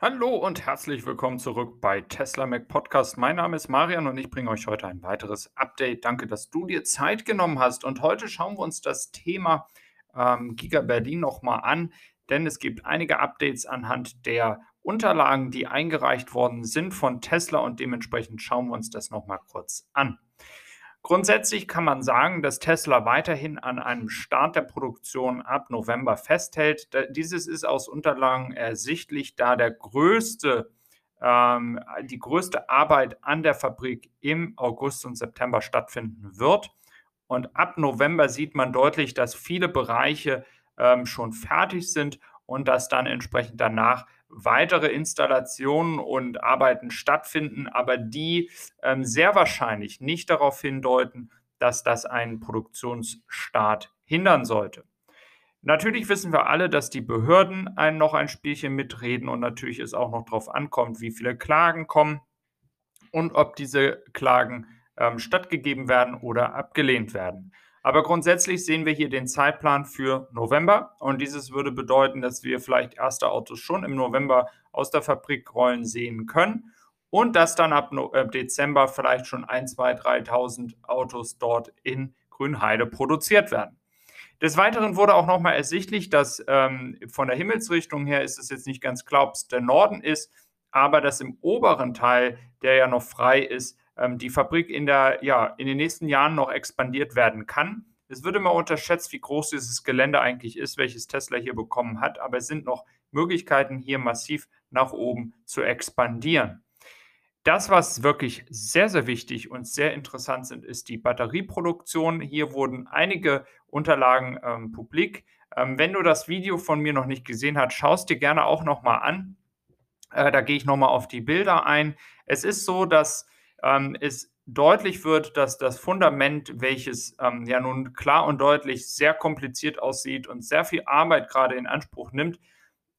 Hallo und herzlich willkommen zurück bei Tesla Mac Podcast. Mein Name ist Marian und ich bringe euch heute ein weiteres Update. Danke, dass du dir Zeit genommen hast. Und heute schauen wir uns das Thema ähm, Giga Berlin nochmal an, denn es gibt einige Updates anhand der Unterlagen, die eingereicht worden sind von Tesla und dementsprechend schauen wir uns das nochmal kurz an. Grundsätzlich kann man sagen, dass Tesla weiterhin an einem Start der Produktion ab November festhält. Dieses ist aus Unterlagen ersichtlich, da der größte, ähm, die größte Arbeit an der Fabrik im August und September stattfinden wird. Und ab November sieht man deutlich, dass viele Bereiche ähm, schon fertig sind und dass dann entsprechend danach weitere Installationen und Arbeiten stattfinden, aber die ähm, sehr wahrscheinlich nicht darauf hindeuten, dass das einen Produktionsstart hindern sollte. Natürlich wissen wir alle, dass die Behörden ein, noch ein Spielchen mitreden und natürlich es auch noch darauf ankommt, wie viele Klagen kommen und ob diese Klagen ähm, stattgegeben werden oder abgelehnt werden. Aber grundsätzlich sehen wir hier den Zeitplan für November und dieses würde bedeuten, dass wir vielleicht erste Autos schon im November aus der Fabrik rollen sehen können und dass dann ab äh, Dezember vielleicht schon 1, 2, 3.000 Autos dort in Grünheide produziert werden. Des Weiteren wurde auch nochmal ersichtlich, dass ähm, von der Himmelsrichtung her ist es jetzt nicht ganz klar, ob es der Norden ist, aber dass im oberen Teil, der ja noch frei ist, die Fabrik in, der, ja, in den nächsten Jahren noch expandiert werden kann. Es wird immer unterschätzt, wie groß dieses Gelände eigentlich ist, welches Tesla hier bekommen hat, aber es sind noch Möglichkeiten, hier massiv nach oben zu expandieren. Das, was wirklich sehr, sehr wichtig und sehr interessant sind, ist die Batterieproduktion. Hier wurden einige Unterlagen ähm, publik. Ähm, wenn du das Video von mir noch nicht gesehen hast, schaust dir gerne auch nochmal an. Äh, da gehe ich nochmal auf die Bilder ein. Es ist so, dass ähm, es deutlich wird, dass das Fundament, welches ähm, ja nun klar und deutlich sehr kompliziert aussieht und sehr viel Arbeit gerade in Anspruch nimmt,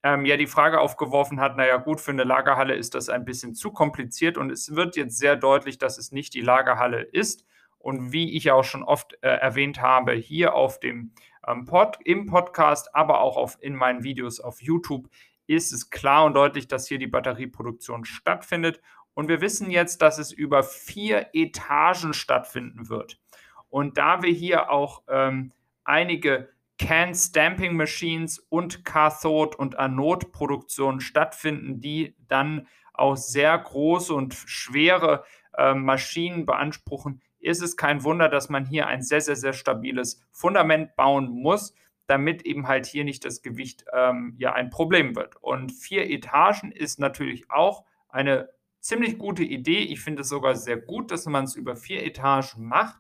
ähm, ja die Frage aufgeworfen hat, naja gut, für eine Lagerhalle ist das ein bisschen zu kompliziert und es wird jetzt sehr deutlich, dass es nicht die Lagerhalle ist. Und wie ich auch schon oft äh, erwähnt habe, hier auf dem ähm, Pod, im Podcast, aber auch auf, in meinen Videos auf YouTube, ist es klar und deutlich, dass hier die Batterieproduktion stattfindet und wir wissen jetzt, dass es über vier Etagen stattfinden wird. Und da wir hier auch ähm, einige Can Stamping Machines und Cathode und Anode Produktionen stattfinden, die dann auch sehr große und schwere äh, Maschinen beanspruchen, ist es kein Wunder, dass man hier ein sehr, sehr, sehr stabiles Fundament bauen muss, damit eben halt hier nicht das Gewicht ähm, ja ein Problem wird. Und vier Etagen ist natürlich auch eine ziemlich gute Idee. Ich finde es sogar sehr gut, dass man es über vier Etagen macht,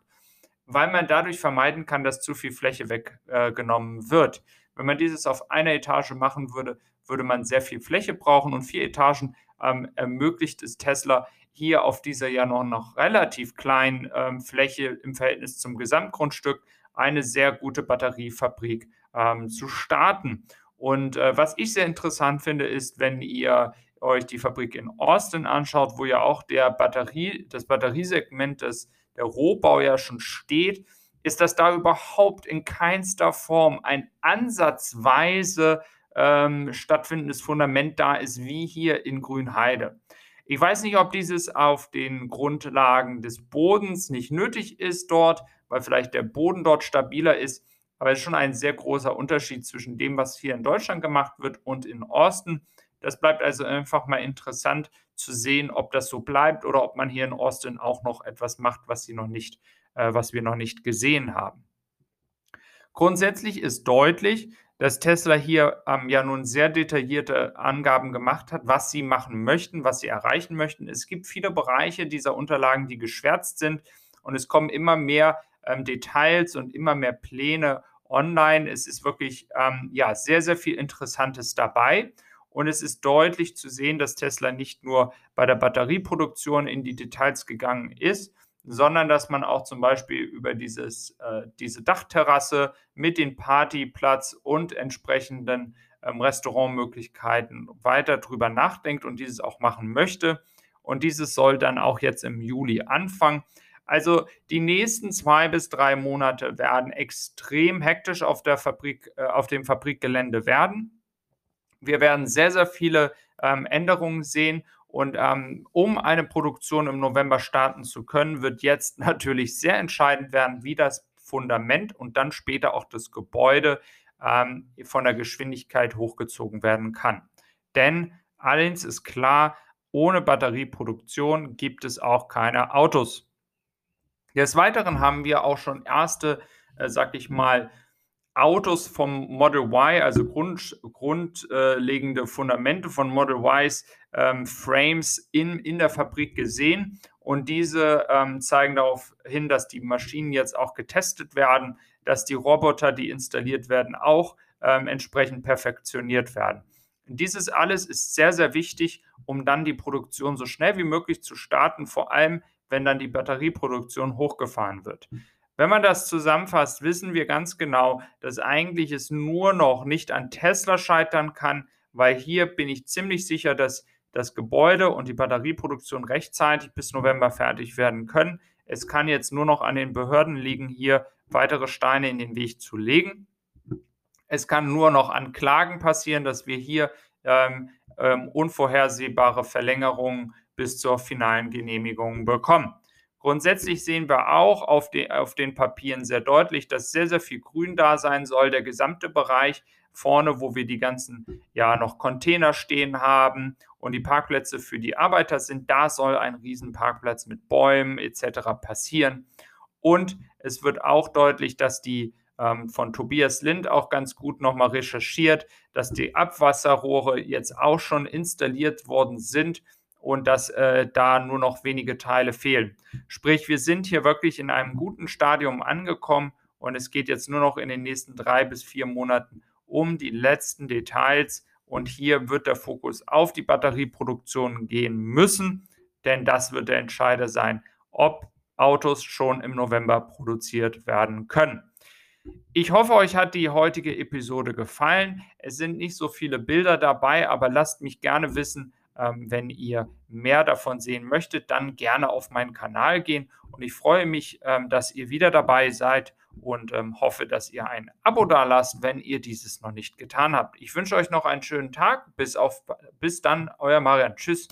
weil man dadurch vermeiden kann, dass zu viel Fläche weggenommen äh, wird. Wenn man dieses auf einer Etage machen würde, würde man sehr viel Fläche brauchen und vier Etagen ähm, ermöglicht es Tesla hier auf dieser ja noch, noch relativ kleinen ähm, Fläche im Verhältnis zum Gesamtgrundstück eine sehr gute Batteriefabrik ähm, zu starten. Und äh, was ich sehr interessant finde, ist, wenn ihr euch die Fabrik in Austin anschaut, wo ja auch der Batterie, das Batteriesegment des, der Rohbau ja schon steht, ist, dass da überhaupt in keinster Form ein ansatzweise ähm, stattfindendes Fundament da ist, wie hier in Grünheide. Ich weiß nicht, ob dieses auf den Grundlagen des Bodens nicht nötig ist dort, weil vielleicht der Boden dort stabiler ist. Aber es ist schon ein sehr großer Unterschied zwischen dem, was hier in Deutschland gemacht wird und in Austin. Das bleibt also einfach mal interessant zu sehen, ob das so bleibt oder ob man hier in Austin auch noch etwas macht, was sie noch nicht, äh, was wir noch nicht gesehen haben. Grundsätzlich ist deutlich, dass Tesla hier ähm, ja nun sehr detaillierte Angaben gemacht hat, was sie machen möchten, was sie erreichen möchten. Es gibt viele Bereiche dieser Unterlagen, die geschwärzt sind und es kommen immer mehr ähm, Details und immer mehr Pläne online. Es ist wirklich ähm, ja sehr, sehr viel Interessantes dabei. Und es ist deutlich zu sehen, dass Tesla nicht nur bei der Batterieproduktion in die Details gegangen ist, sondern dass man auch zum Beispiel über dieses, äh, diese Dachterrasse mit dem Partyplatz und entsprechenden ähm, Restaurantmöglichkeiten weiter drüber nachdenkt und dieses auch machen möchte. Und dieses soll dann auch jetzt im Juli anfangen. Also die nächsten zwei bis drei Monate werden extrem hektisch auf der Fabrik, äh, auf dem Fabrikgelände werden. Wir werden sehr, sehr viele ähm, Änderungen sehen und ähm, um eine Produktion im November starten zu können, wird jetzt natürlich sehr entscheidend werden, wie das Fundament und dann später auch das Gebäude ähm, von der Geschwindigkeit hochgezogen werden kann. Denn eins ist klar, ohne Batterieproduktion gibt es auch keine Autos. Des Weiteren haben wir auch schon erste, äh, sag ich mal, Autos vom Model Y, also Grund, grundlegende Fundamente von Model Ys, ähm, Frames in, in der Fabrik gesehen. Und diese ähm, zeigen darauf hin, dass die Maschinen jetzt auch getestet werden, dass die Roboter, die installiert werden, auch ähm, entsprechend perfektioniert werden. Dieses alles ist sehr, sehr wichtig, um dann die Produktion so schnell wie möglich zu starten, vor allem wenn dann die Batterieproduktion hochgefahren wird. Wenn man das zusammenfasst, wissen wir ganz genau, dass eigentlich es nur noch nicht an Tesla scheitern kann, weil hier bin ich ziemlich sicher, dass das Gebäude und die Batterieproduktion rechtzeitig bis November fertig werden können. Es kann jetzt nur noch an den Behörden liegen, hier weitere Steine in den Weg zu legen. Es kann nur noch an Klagen passieren, dass wir hier ähm, ähm, unvorhersehbare Verlängerungen bis zur finalen Genehmigung bekommen. Grundsätzlich sehen wir auch auf, die, auf, den Papieren sehr deutlich, dass sehr, sehr viel Grün da sein soll. Der gesamte Bereich vorne, wo wir die ganzen ja noch Container stehen haben und die Parkplätze für die Arbeiter sind, da soll ein Riesenparkplatz mit Bäumen etc. passieren. Und es wird auch deutlich, dass die ähm, von Tobias Lind auch ganz gut nochmal recherchiert, dass die Abwasserrohre jetzt auch schon installiert worden sind und dass äh, da nur noch wenige Teile fehlen. Sprich, wir sind hier wirklich in einem guten Stadium angekommen und es geht jetzt nur noch in den nächsten drei bis vier Monaten um die letzten Details und hier wird der Fokus auf die Batterieproduktion gehen müssen, denn das wird der Entscheider sein, ob Autos schon im November produziert werden können. Ich hoffe, euch hat die heutige Episode gefallen. Es sind nicht so viele Bilder dabei, aber lasst mich gerne wissen, wenn ihr mehr davon sehen möchtet, dann gerne auf meinen Kanal gehen. Und ich freue mich, ähm, dass ihr wieder dabei seid und ähm, hoffe, dass ihr ein Abo da lasst, wenn ihr dieses noch nicht getan habt. Ich wünsche euch noch einen schönen Tag. Bis, auf, bis dann, euer Marian. Tschüss.